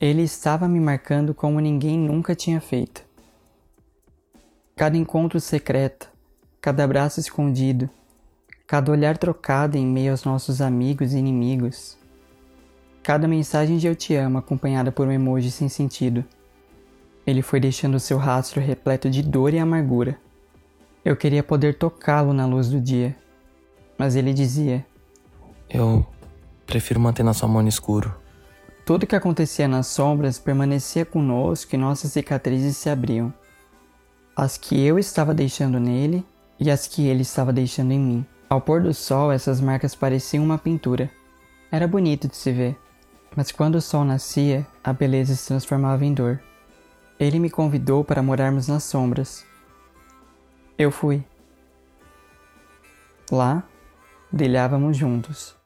Ele estava me marcando como ninguém nunca tinha feito. Cada encontro secreto, cada abraço escondido, cada olhar trocado em meio aos nossos amigos e inimigos, cada mensagem de eu te amo acompanhada por um emoji sem sentido. Ele foi deixando seu rastro repleto de dor e amargura. Eu queria poder tocá-lo na luz do dia, mas ele dizia: Eu prefiro manter na sua mão no escuro. Tudo que acontecia nas sombras permanecia conosco e nossas cicatrizes se abriam. As que eu estava deixando nele e as que ele estava deixando em mim. Ao pôr do sol, essas marcas pareciam uma pintura. Era bonito de se ver, mas quando o sol nascia, a beleza se transformava em dor. Ele me convidou para morarmos nas sombras. Eu fui. Lá, brilhávamos juntos.